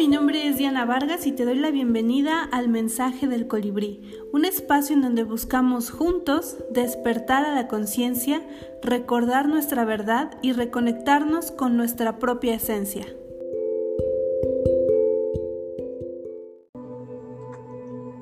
mi nombre es Diana Vargas y te doy la bienvenida al Mensaje del Colibrí, un espacio en donde buscamos juntos despertar a la conciencia, recordar nuestra verdad y reconectarnos con nuestra propia esencia.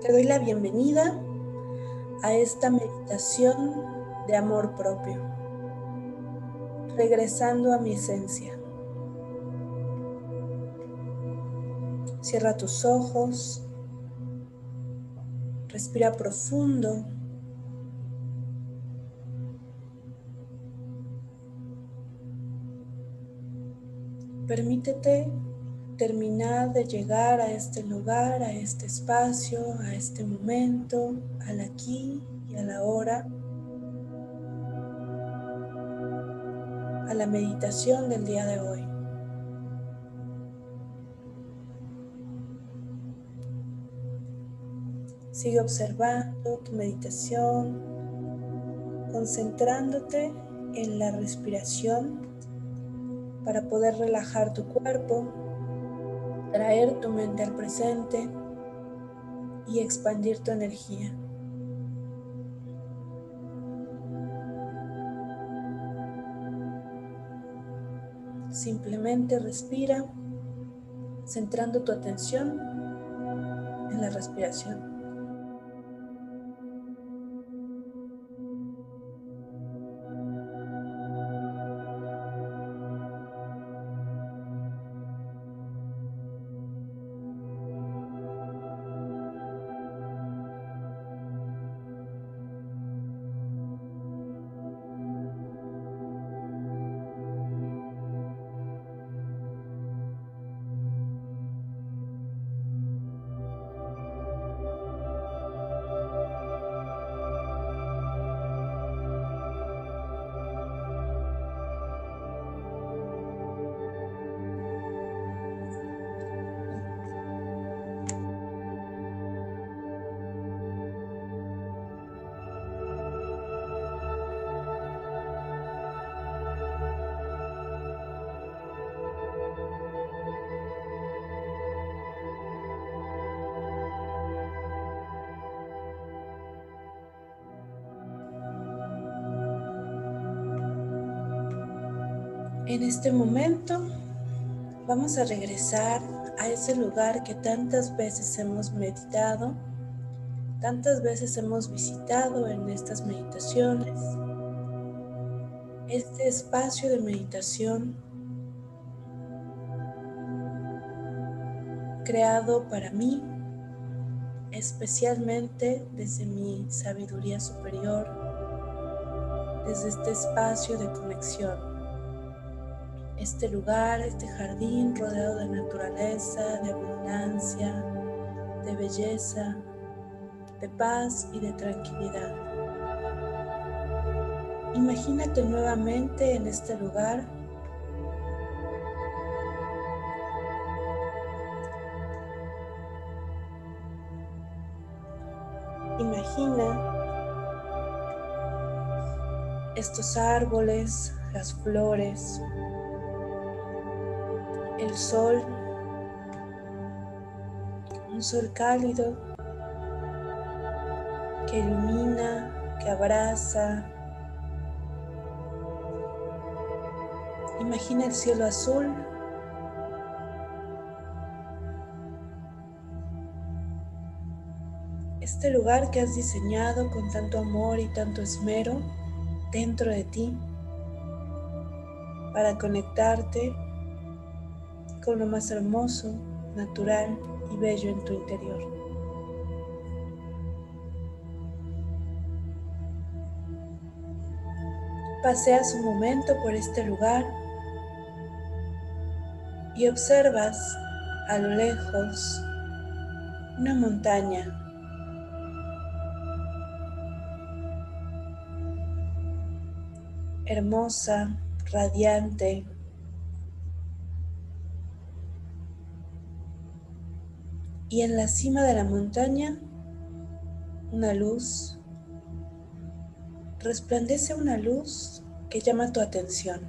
Te doy la bienvenida a esta meditación de amor propio, regresando a mi esencia. Cierra tus ojos. Respira profundo. Permítete terminar de llegar a este lugar, a este espacio, a este momento, al aquí y a la hora, a la meditación del día de hoy. Sigue observando tu meditación, concentrándote en la respiración para poder relajar tu cuerpo, traer tu mente al presente y expandir tu energía. Simplemente respira, centrando tu atención en la respiración. En este momento vamos a regresar a ese lugar que tantas veces hemos meditado, tantas veces hemos visitado en estas meditaciones. Este espacio de meditación creado para mí, especialmente desde mi sabiduría superior, desde este espacio de conexión este lugar, este jardín rodeado de naturaleza, de abundancia, de belleza, de paz y de tranquilidad. Imagínate nuevamente en este lugar. Imagina estos árboles, las flores, sol, un sol cálido que ilumina, que abraza. Imagina el cielo azul. Este lugar que has diseñado con tanto amor y tanto esmero dentro de ti para conectarte con lo más hermoso, natural y bello en tu interior. Paseas un momento por este lugar y observas a lo lejos una montaña hermosa, radiante, y en la cima de la montaña una luz, resplandece una luz que llama tu atención.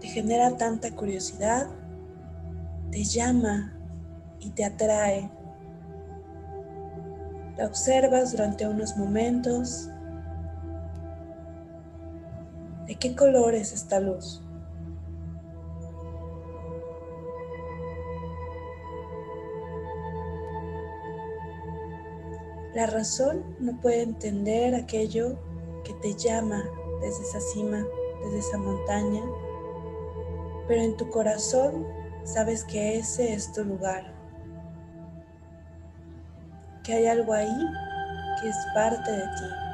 Te genera tanta curiosidad, te llama y te atrae. La observas durante unos momentos ¿De qué color es esta luz? La razón no puede entender aquello que te llama desde esa cima, desde esa montaña, pero en tu corazón sabes que ese es tu lugar, que hay algo ahí que es parte de ti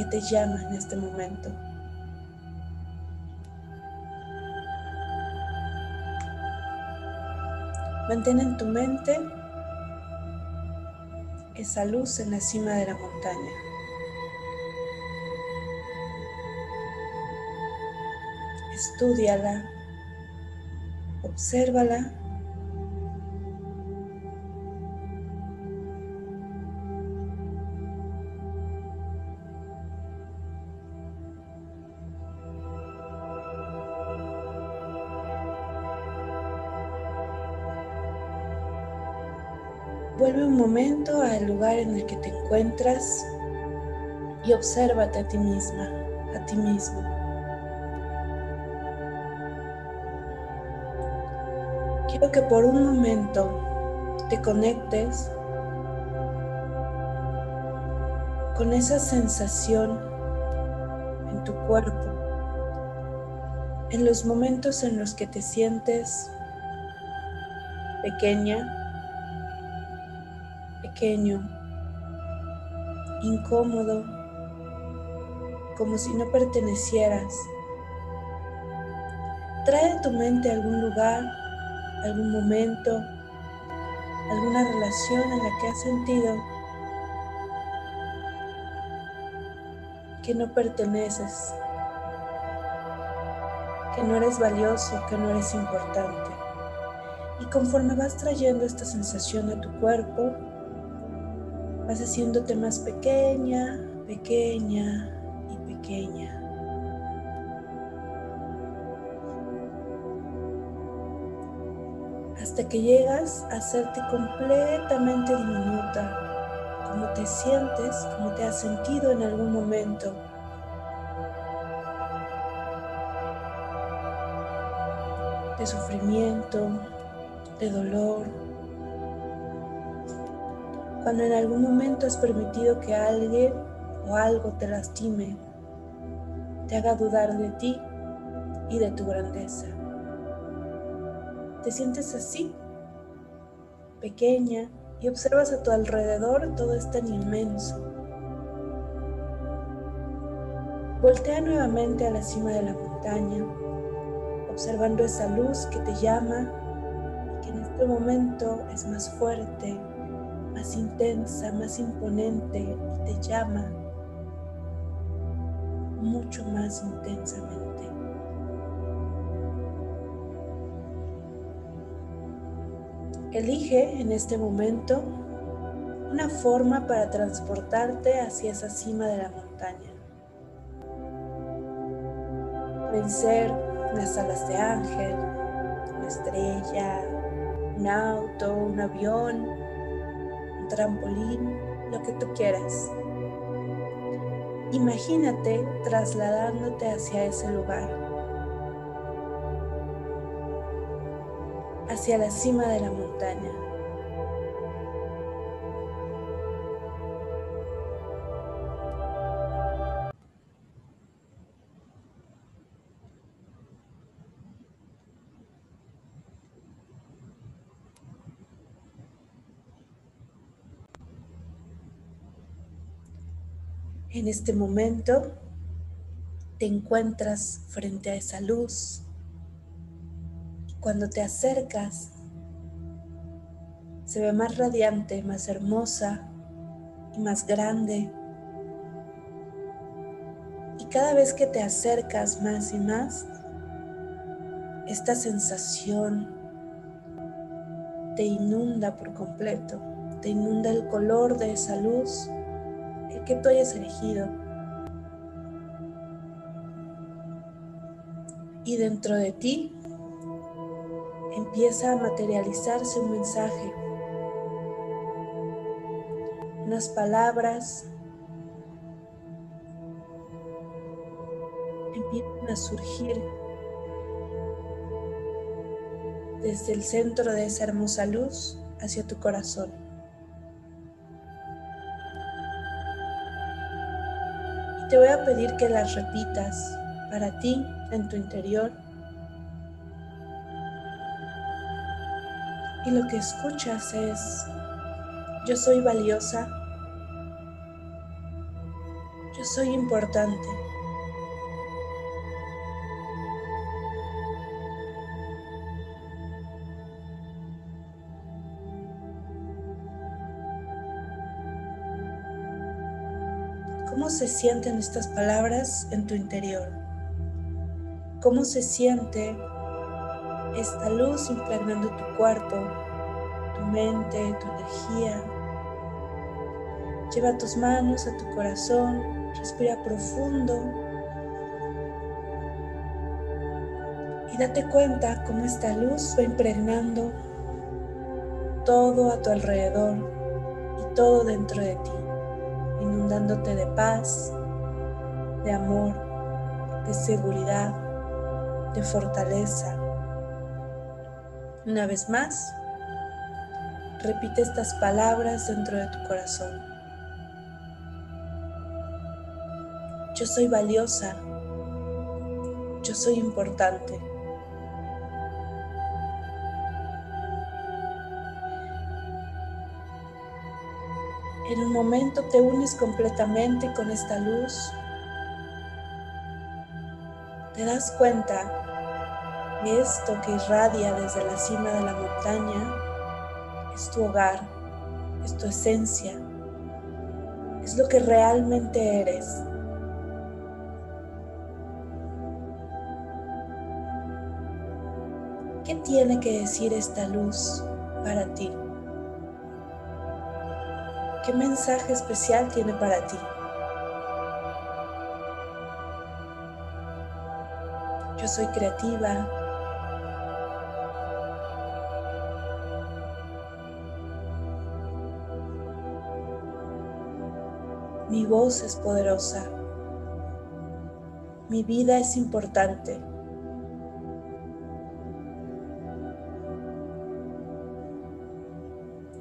que te llama en este momento. Mantén en tu mente esa luz en la cima de la montaña. Estúdiala, obsérvala momento al lugar en el que te encuentras y obsérvate a ti misma, a ti mismo. Quiero que por un momento te conectes con esa sensación en tu cuerpo, en los momentos en los que te sientes pequeña pequeño, incómodo, como si no pertenecieras. Trae a tu mente algún lugar, algún momento, alguna relación en la que has sentido que no perteneces, que no eres valioso, que no eres importante. Y conforme vas trayendo esta sensación a tu cuerpo, Vas haciéndote más pequeña, pequeña y pequeña. Hasta que llegas a hacerte completamente diminuta, como te sientes, como te has sentido en algún momento. de sufrimiento, de dolor, cuando en algún momento has permitido que alguien o algo te lastime, te haga dudar de ti y de tu grandeza. Te sientes así, pequeña, y observas a tu alrededor todo es tan inmenso. Voltea nuevamente a la cima de la montaña, observando esa luz que te llama y que en este momento es más fuerte, más intensa, más imponente y te llama mucho más intensamente. Elige en este momento una forma para transportarte hacia esa cima de la montaña. Pueden ser unas alas de ángel, una estrella, un auto, un avión, trampolín, lo que tú quieras. Imagínate trasladándote hacia ese lugar, hacia la cima de la montaña. En este momento te encuentras frente a esa luz. Cuando te acercas, se ve más radiante, más hermosa y más grande. Y cada vez que te acercas más y más, esta sensación te inunda por completo, te inunda el color de esa luz que tú hayas elegido. dentro de ti empieza a materializarse un mensaje, unas palabras empiezan a surgir desde el centro de esa hermosa luz hacia tu corazón. Te voy a pedir que las repitas para ti en tu interior. Y lo que escuchas es, yo soy valiosa, yo soy importante. ¿Cómo se sienten estas palabras en tu interior? ¿Cómo se siente esta luz impregnando tu cuerpo, tu mente, tu energía? Lleva tus manos a tu corazón, respira profundo y date cuenta cómo esta luz va impregnando todo a tu alrededor y todo dentro de ti inundándote de paz, de amor, de seguridad, de fortaleza. Una vez más, repite estas palabras dentro de tu corazón. Yo soy valiosa. Yo soy importante. En un momento te unes completamente con esta luz. Te das cuenta que esto que irradia desde la cima de la montaña es tu hogar, es tu esencia, es lo que realmente eres. ¿Qué tiene que decir esta luz para ti? ¿Qué mensaje especial tiene para ti? Yo soy creativa. Mi voz es poderosa. Mi vida es importante.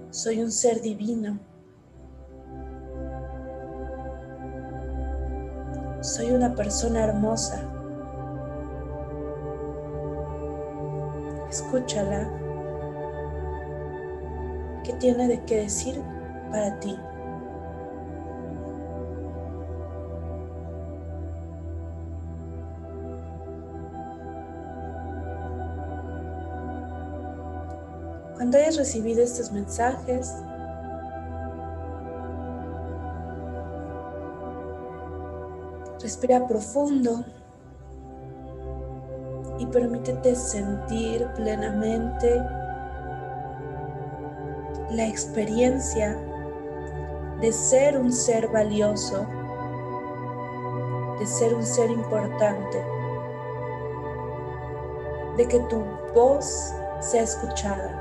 Soy un ser divino. Soy una persona hermosa. Escúchala. ¿Qué tiene de qué decir para ti? Cuando hayas recibido estos mensajes, Respira profundo y permítete sentir plenamente la experiencia de ser un ser valioso, de ser un ser importante, de que tu voz sea escuchada.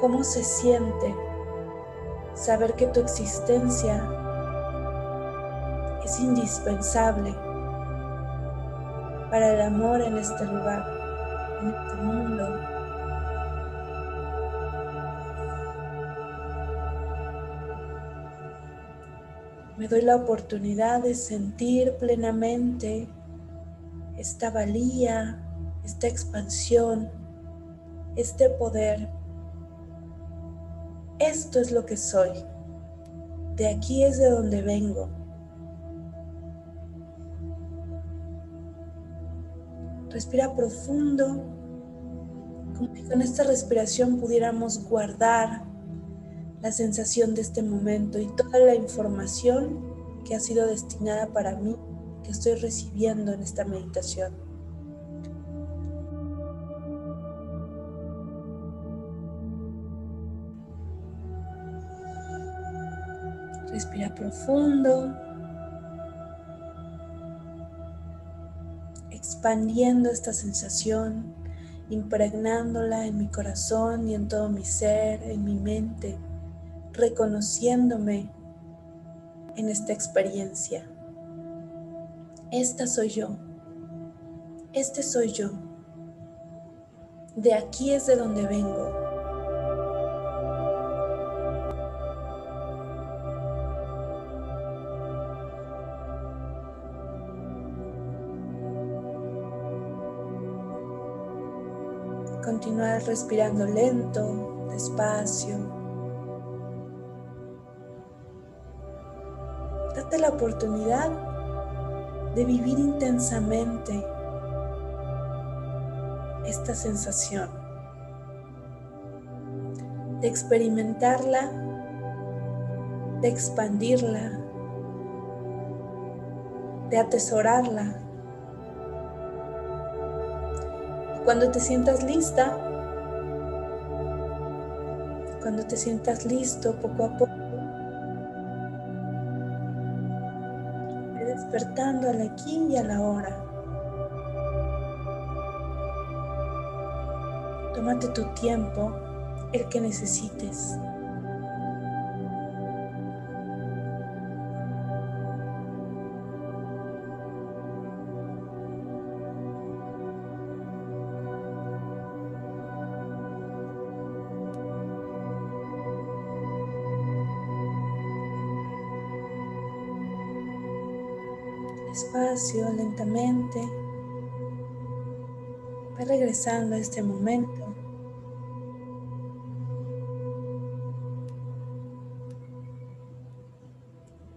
¿Cómo se siente? Saber que tu existencia es indispensable para el amor en este lugar, en este mundo. Me doy la oportunidad de sentir plenamente esta valía, esta expansión, este poder esto es lo que soy. De aquí es de donde vengo. Respira profundo, como si con esta respiración pudiéramos guardar la sensación de este momento y toda la información que ha sido destinada para mí, que estoy recibiendo en esta meditación. Respira profundo. Expandiendo esta sensación, impregnándola en mi corazón y en todo mi ser, en mi mente, reconociéndome en esta experiencia. Esta soy yo. Este soy yo. De aquí es de donde vengo. Respirando lento, despacio. Date la oportunidad de vivir intensamente esta sensación, de experimentarla, de expandirla, de atesorarla. Cuando te sientas lista, cuando te sientas listo poco a poco, despertando al aquí y a la hora. Tómate tu tiempo, el que necesites. Lentamente. Va regresando a este momento.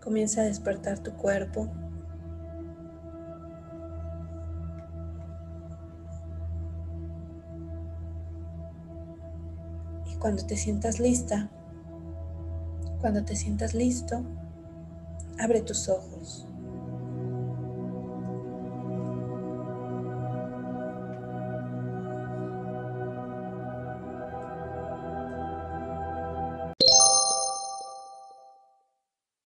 Comienza a despertar tu cuerpo. Y cuando te sientas lista, cuando te sientas listo, abre tus ojos.